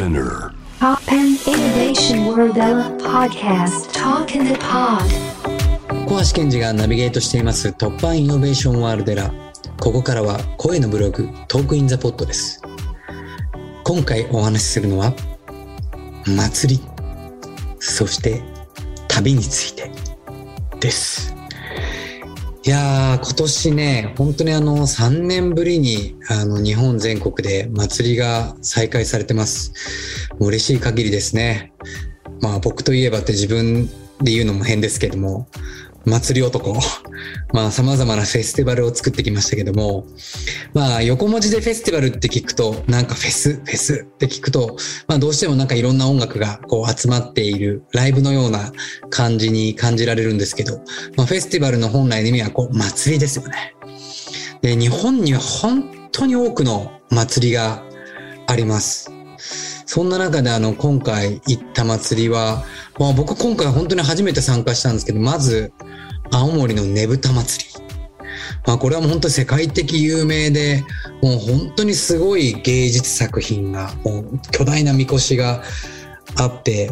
Spinner. Pop and Innovation World Ella Podcast. Talk in the Pod. 小橋健二がナビゲートしています突破イノベーションワールドラここからは声のブログトークインザポットです。今回お話しするのは祭りそして旅についてですいやー今年ね本当にあの3年ぶりにあの日本全国で祭りが再開されてます。嬉しい限りですね。まあ僕といえばって自分で言うのも変ですけども。祭り男。まあ様々なフェスティバルを作ってきましたけども、まあ横文字でフェスティバルって聞くと、なんかフェス、フェスって聞くと、まあどうしてもなんかいろんな音楽がこう集まっているライブのような感じに感じられるんですけど、まあフェスティバルの本来の意味はこう祭りですよね。で、日本には本当に多くの祭りがあります。そんな中であの今回行った祭りは、まあ、僕今回本当に初めて参加したんですけど、まず青森のねぶた祭り。まあこれはもう本当に世界的有名で、もう本当にすごい芸術作品が、もう巨大なみこしがあって、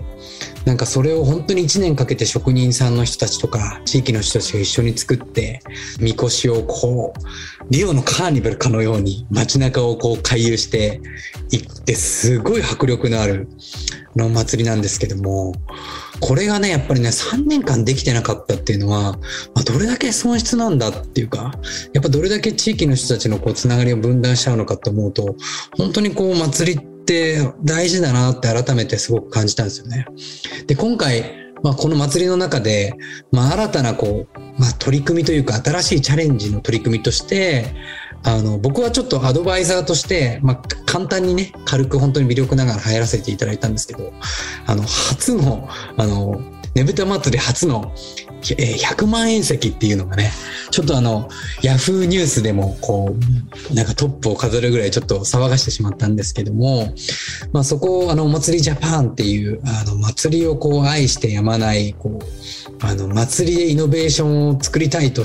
なんかそれを本当に1年かけて職人さんの人たちとか地域の人たちが一緒に作ってみこしをこうリオのカーニバルかのように街中をこう回遊していってすごい迫力のあるの祭りなんですけどもこれがねやっぱりね3年間できてなかったっていうのは、まあ、どれだけ損失なんだっていうかやっぱどれだけ地域の人たちのこうつながりを分断しちゃうのかと思うと本当にこう祭りってって大事だなって改めてすごく感じたんですよね。で今回、まあ、この祭りの中で、まあ、新たなこう、まあ、取り組みというか新しいチャレンジの取り組みとしてあの僕はちょっとアドバイザーとして、まあ、簡単にね軽く本当に微力ながら入らせていただいたんですけどあの初のあのねぶた祭り初の100万円席っていうのがねちょっとあのヤフーニュースでもこうなんかトップを飾るぐらいちょっと騒がしてしまったんですけども、まあ、そこあのお祭りジャパンっていうあの祭りをこう愛してやまないこうあの祭りでイノベーションを作りたいと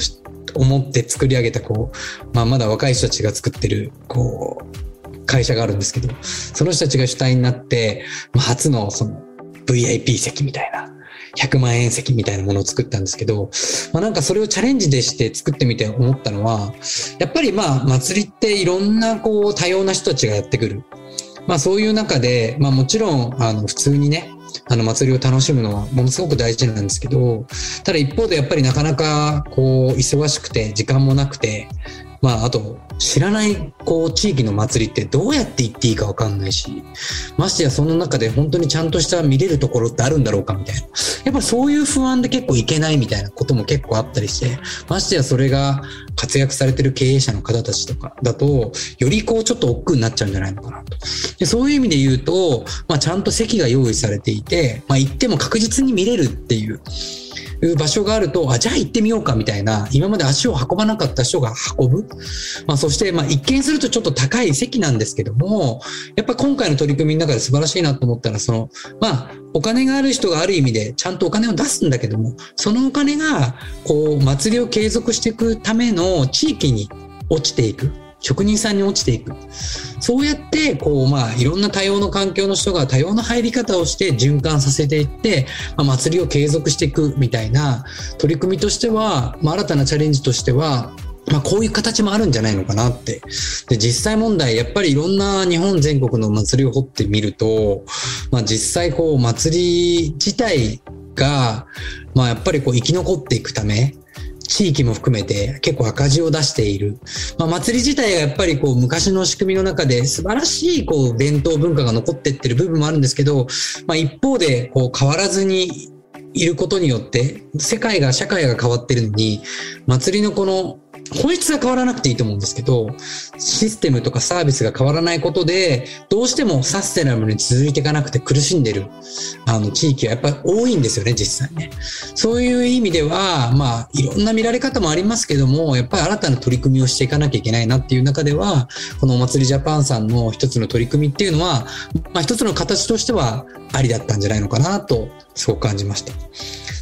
思って作り上げたこう、まあ、まだ若い人たちが作ってるこう会社があるんですけどその人たちが主体になって、まあ、初のその VIP 席みたいな100万円席みたいなものを作ったんですけど、まあ、なんかそれをチャレンジでして作ってみて思ったのはやっぱりまあ祭りっていろんなこう多様な人たちがやってくる。まあそういう中で、まあもちろんあの普通にね、あの祭りを楽しむのはものすごく大事なんですけど、ただ一方でやっぱりなかなかこう忙しくて時間もなくて、まああと知らないこう地域の祭りってどうやって行っていいかわかんないし、ましてやその中で本当にちゃんとした見れるところってあるんだろうかみたいな。やっぱそういう不安で結構いけないみたいなことも結構あったりして、ましてやそれが活躍されてる経営者の方たちとかだと、よりこうちょっと億劫になっちゃうんじゃないのかなと。でそういう意味で言うと、まあちゃんと席が用意されていて、まあ行っても確実に見れるっていう。いう場所があると、あ、じゃあ行ってみようかみたいな、今まで足を運ばなかった人が運ぶ。まあそして、まあ一見するとちょっと高い席なんですけども、やっぱ今回の取り組みの中で素晴らしいなと思ったら、その、まあお金がある人がある意味でちゃんとお金を出すんだけども、そのお金が、こう、祭りを継続していくための地域に落ちていく。職人さんに落ちていく。そうやって、こう、まあ、いろんな多様の環境の人が多様な入り方をして循環させていって、まあ、祭りを継続していくみたいな取り組みとしては、まあ、新たなチャレンジとしては、まあ、こういう形もあるんじゃないのかなって。で、実際問題、やっぱりいろんな日本全国の祭りを掘ってみると、まあ、実際こう、祭り自体が、まあ、やっぱりこう、生き残っていくため、地域も含めて結構赤字を出している。まあ、祭り自体がやっぱりこう昔の仕組みの中で素晴らしいこう伝統文化が残ってってる部分もあるんですけど、まあ、一方でこう変わらずにいることによって世界が社会が変わってるのに祭りのこの本質が変わらなくていいと思うんですけど、システムとかサービスが変わらないことで、どうしてもサステナブルに続いていかなくて苦しんでる、あの、地域はやっぱり多いんですよね、実際ね。そういう意味では、まあ、いろんな見られ方もありますけども、やっぱり新たな取り組みをしていかなきゃいけないなっていう中では、このお祭りジャパンさんの一つの取り組みっていうのは、まあ、一つの形としてはありだったんじゃないのかなと、すごく感じました。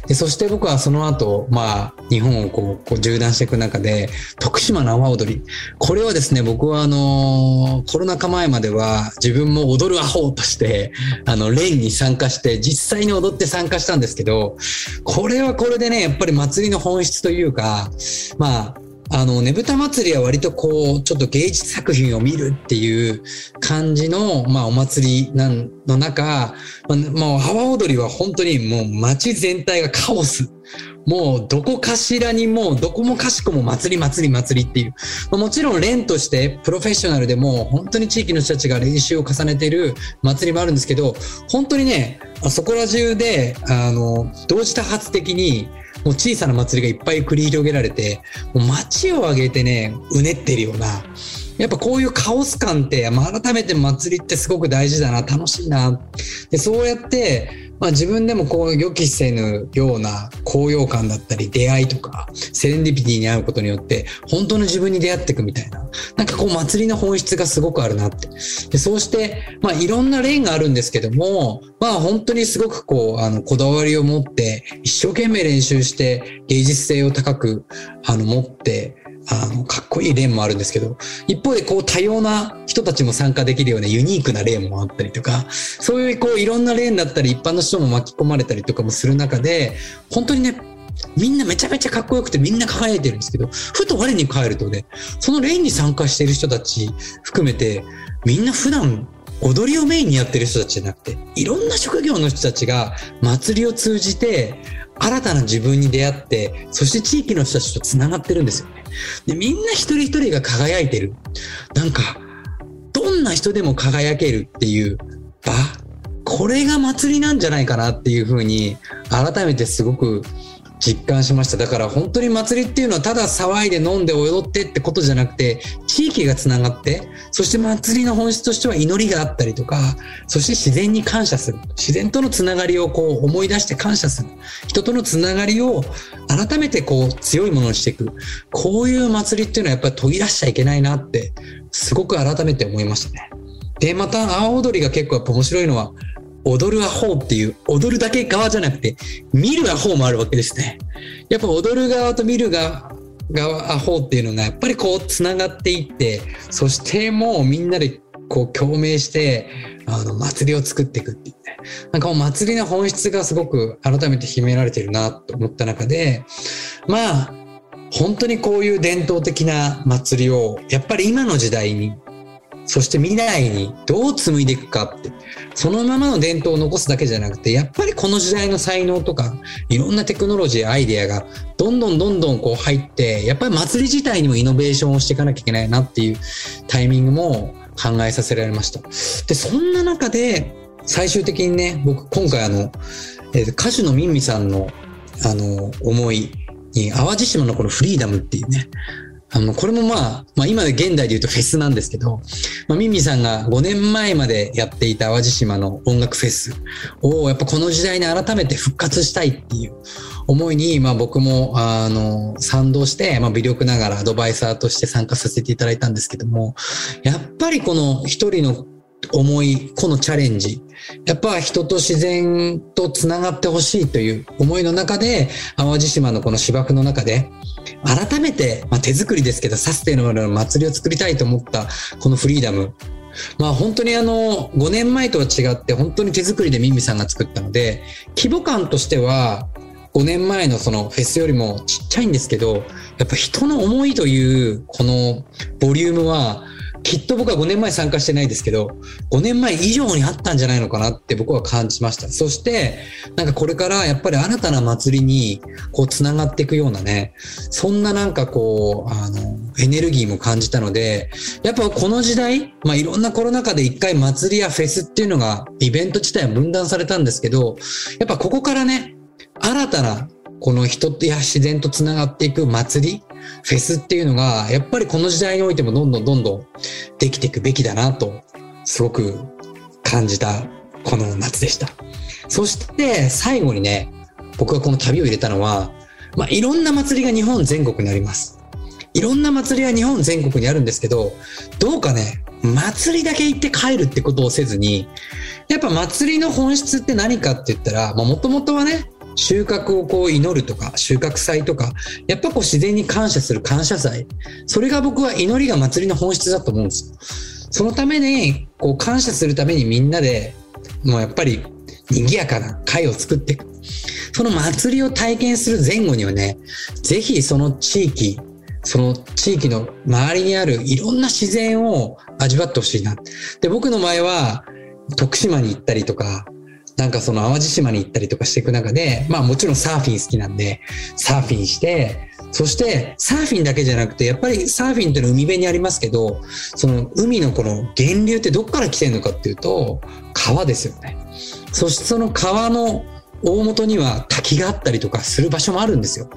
で、そして僕はその後、まあ、日本をこう、こう縦断していく中で、徳島の阿波踊り。これはですね、僕はあのコロナ禍前までは自分も踊るアホとして、あの、連に参加して、実際に踊って参加したんですけど、これはこれでね、やっぱり祭りの本質というか、まあ、あの、ねぶた祭りは割とこう、ちょっと芸術作品を見るっていう感じの、まあ、お祭りなんの中、まあ、もう、阿波踊りは本当にもう街全体がカオス。もうどこかしらにもうどこもかしこも祭り祭り祭りっていう。ま、もちろん連としてプロフェッショナルでも本当に地域の人たちが練習を重ねている祭りもあるんですけど、本当にね、そこら中で、あの、同時多発的にもう小さな祭りがいっぱい繰り広げられて、もう街を挙げてね、うねってるような、やっぱこういうカオス感って、改めて祭りってすごく大事だな、楽しいな。で、そうやって、まあ自分でもこう予期せぬような高揚感だったり出会いとかセレンディピティに会うことによって本当の自分に出会っていくみたいな。なんかこう祭りの本質がすごくあるなって。でそうして、まあいろんなレーンがあるんですけども、まあ本当にすごくこう、あの、こだわりを持って一生懸命練習して芸術性を高く、あの、持ってあの、かっこいいレーンもあるんですけど、一方でこう多様な人たちも参加できるようなユニークなレーンもあったりとか、そういうこういろんなレーンだったり一般の人も巻き込まれたりとかもする中で、本当にね、みんなめちゃめちゃかっこよくてみんな輝いてるんですけど、ふと我に返るとね、そのレーンに参加している人たち含めて、みんな普段踊りをメインにやってる人たちじゃなくて、いろんな職業の人たちが祭りを通じて、新たな自分に出会って、そして地域の人たちと繋がってるんですよね。で、みんな一人一人が輝いてる。なんか、どんな人でも輝けるっていう場？これが祭りなんじゃないかなっていうふうに、改めてすごく実感しました。だから本当に祭りっていうのはただ騒いで飲んで踊ってってことじゃなくて、地域がつながって、そして祭りの本質としては祈りがあったりとか、そして自然に感謝する。自然とのつながりをこう思い出して感謝する。人とのつながりを改めてこう強いものにしていく。こういう祭りっていうのはやっぱり途切らしちゃいけないなって、すごく改めて思いましたね。で、また、阿波踊りが結構やっぱ面白いのは、踊るアホっていう、踊るだけ側じゃなくて、見るアホもあるわけですね。やっぱ踊る側と見る側、側アホっていうのがやっぱりこう繋がっていって、そしてもうみんなでこう共鳴して、あの、祭りを作っていくっていうね。なんかもう祭りの本質がすごく改めて秘められてるなと思った中で、まあ、本当にこういう伝統的な祭りを、やっぱり今の時代にそして未来にどう紡いでいくかって、そのままの伝統を残すだけじゃなくて、やっぱりこの時代の才能とか、いろんなテクノロジー、アイデアがどんどんどんどんこう入って、やっぱり祭り自体にもイノベーションをしていかなきゃいけないなっていうタイミングも考えさせられました。で、そんな中で、最終的にね、僕今回あの、え、歌手のミンミさんの、あの、思いに、淡路島のこのフリーダムっていうね、あの、これもまあ、まあ今で現代で言うとフェスなんですけど、まあミミさんが5年前までやっていた淡路島の音楽フェスをやっぱこの時代に改めて復活したいっていう思いに、まあ僕も、あの、賛同して、まあ微力ながらアドバイザーとして参加させていただいたんですけども、やっぱりこの一人の思い、このチャレンジ。やっぱ人と自然と繋がってほしいという思いの中で、淡路島のこの芝生の中で、改めて、まあ、手作りですけど、サステナブルな祭りを作りたいと思ったこのフリーダム。まあ本当にあの、5年前とは違って本当に手作りでミミさんが作ったので、規模感としては、5年前のそのフェスよりもちっちゃいんですけど、やっぱ人の思いというこのボリュームはきっと僕は5年前参加してないですけど、5年前以上にあったんじゃないのかなって僕は感じました。そして、なんかこれからやっぱり新たな祭りにこう繋がっていくようなね、そんななんかこう、あの、エネルギーも感じたので、やっぱこの時代、まあいろんなコロナ禍で一回祭りやフェスっていうのが、イベント自体は分断されたんですけど、やっぱここからね、新たなこの人や自然と繋がっていく祭り、フェスっていうのが、やっぱりこの時代においてもどんどんどんどんできていくべきだなと、すごく感じたこの夏でした。そして最後にね、僕がこの旅を入れたのは、まあ、いろんな祭りが日本全国にあります。いろんな祭りは日本全国にあるんですけど、どうかね、祭りだけ行って帰るってことをせずに、やっぱ祭りの本質って何かって言ったら、まあ、もともとはね、収穫をこう祈るとか、収穫祭とか、やっぱこう自然に感謝する感謝祭。それが僕は祈りが祭りの本質だと思うんですよ。そのために、こう感謝するためにみんなで、もうやっぱり賑やかな会を作っていく。その祭りを体験する前後にはね、ぜひその地域、その地域の周りにあるいろんな自然を味わってほしいな。で、僕の場合は、徳島に行ったりとか、なんかその淡路島に行ったりとかしていく中で、まあもちろんサーフィン好きなんで、サーフィンして、そしてサーフィンだけじゃなくて、やっぱりサーフィンっての海辺にありますけど、その海のこの源流ってどっから来てるのかっていうと、川ですよね。そしてその川の大元には滝があったりとかする場所もあるんですよ。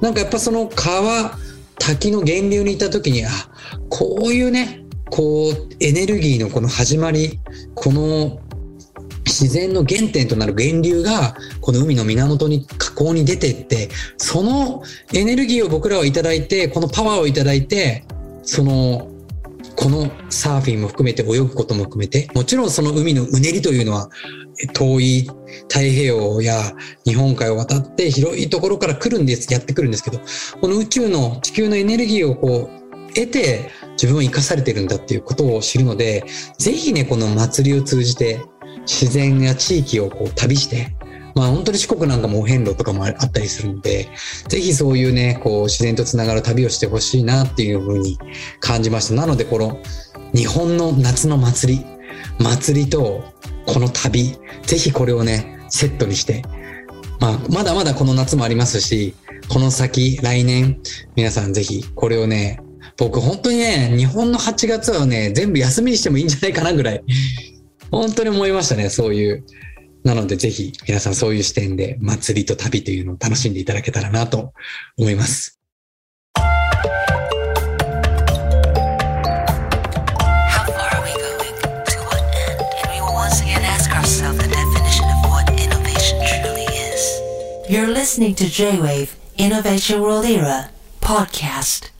なんかやっぱその川、滝の源流にいた時に、あ、こういうね、こう、エネルギーのこの始まり、この自然の原点となる源流がこの海の源に河口に出てってそのエネルギーを僕らはいただいてこのパワーをいただいてそのこのサーフィンも含めて泳ぐことも含めてもちろんその海のうねりというのは遠い太平洋や日本海を渡って広いところから来るんですやってくるんですけどこの宇宙の地球のエネルギーをこう得て自分は生かされてるんだっていうことを知るのでぜひねこの祭りを通じて自然や地域をこう旅して、まあ本当に四国なんかもお遍路とかもあったりするんで、ぜひそういうね、こう自然とつながる旅をしてほしいなっていうふうに感じました。なのでこの日本の夏の祭り、祭りとこの旅、ぜひこれをね、セットにして、まあまだまだこの夏もありますし、この先、来年、皆さんぜひこれをね、僕本当にね、日本の8月はね、全部休みにしてもいいんじゃないかなぐらい本当に思いましたね、そういう。なのでぜひ皆さんそういう視点で祭りと旅というのを楽しんでいただけたらなと思います。You're listening to J-Wave Innovation World Era podcast.